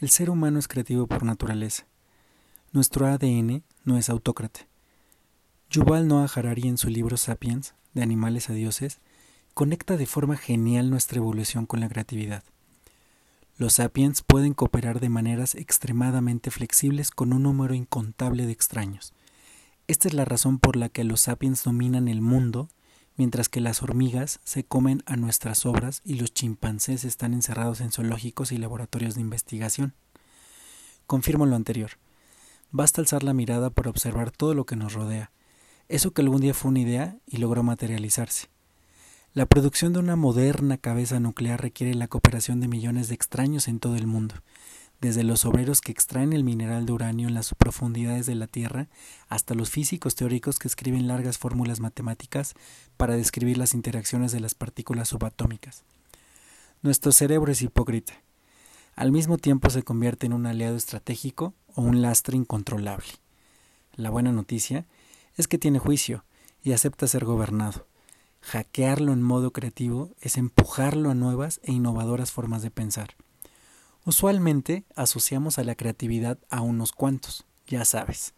el ser humano es creativo por naturaleza. Nuestro ADN no es autócrata. Yuval Noah Harari en su libro Sapiens, de animales a dioses, conecta de forma genial nuestra evolución con la creatividad. Los sapiens pueden cooperar de maneras extremadamente flexibles con un número incontable de extraños. Esta es la razón por la que los sapiens dominan el mundo, mientras que las hormigas se comen a nuestras obras y los chimpancés están encerrados en zoológicos y laboratorios de investigación. Confirmo lo anterior. Basta alzar la mirada para observar todo lo que nos rodea, eso que algún día fue una idea y logró materializarse. La producción de una moderna cabeza nuclear requiere la cooperación de millones de extraños en todo el mundo, desde los obreros que extraen el mineral de uranio en las profundidades de la Tierra hasta los físicos teóricos que escriben largas fórmulas matemáticas para describir las interacciones de las partículas subatómicas. Nuestro cerebro es hipócrita. Al mismo tiempo se convierte en un aliado estratégico o un lastre incontrolable. La buena noticia es que tiene juicio y acepta ser gobernado. Hackearlo en modo creativo es empujarlo a nuevas e innovadoras formas de pensar. Usualmente asociamos a la creatividad a unos cuantos, ya sabes.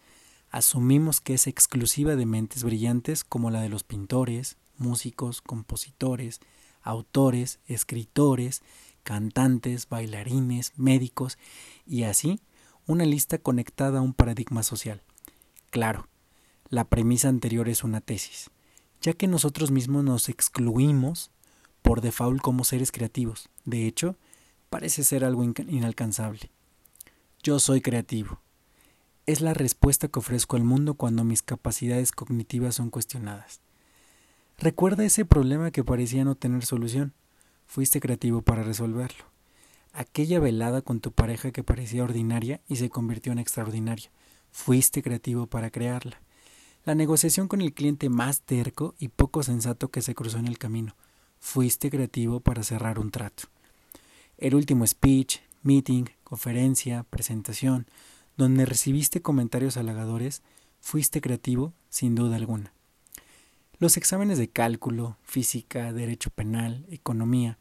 Asumimos que es exclusiva de mentes brillantes como la de los pintores, músicos, compositores, autores, escritores, cantantes, bailarines, médicos y así una lista conectada a un paradigma social. Claro, la premisa anterior es una tesis, ya que nosotros mismos nos excluimos por default como seres creativos. De hecho, parece ser algo inalcanzable. Yo soy creativo. Es la respuesta que ofrezco al mundo cuando mis capacidades cognitivas son cuestionadas. Recuerda ese problema que parecía no tener solución. Fuiste creativo para resolverlo. Aquella velada con tu pareja que parecía ordinaria y se convirtió en extraordinaria. Fuiste creativo para crearla. La negociación con el cliente más terco y poco sensato que se cruzó en el camino. Fuiste creativo para cerrar un trato el último speech, meeting, conferencia, presentación, donde recibiste comentarios halagadores, fuiste creativo sin duda alguna. Los exámenes de cálculo, física, derecho penal, economía,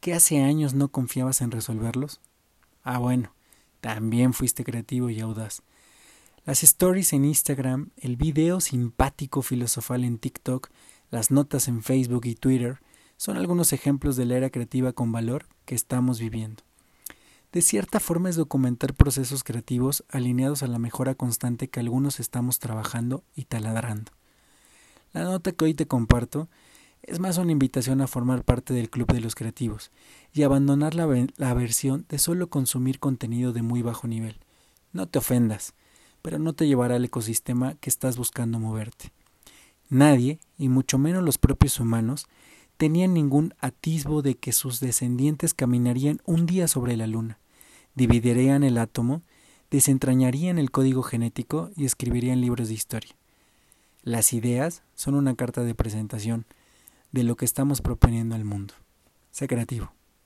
que hace años no confiabas en resolverlos? Ah, bueno, también fuiste creativo y audaz. Las stories en Instagram, el video simpático filosofal en TikTok, las notas en Facebook y Twitter, son algunos ejemplos de la era creativa con valor que estamos viviendo. De cierta forma es documentar procesos creativos alineados a la mejora constante que algunos estamos trabajando y taladrando. La nota que hoy te comparto es más una invitación a formar parte del Club de los Creativos y abandonar la, la versión de solo consumir contenido de muy bajo nivel. No te ofendas, pero no te llevará al ecosistema que estás buscando moverte. Nadie, y mucho menos los propios humanos, tenían ningún atisbo de que sus descendientes caminarían un día sobre la luna, dividirían el átomo, desentrañarían el código genético y escribirían libros de historia. Las ideas son una carta de presentación de lo que estamos proponiendo al mundo. Sé creativo.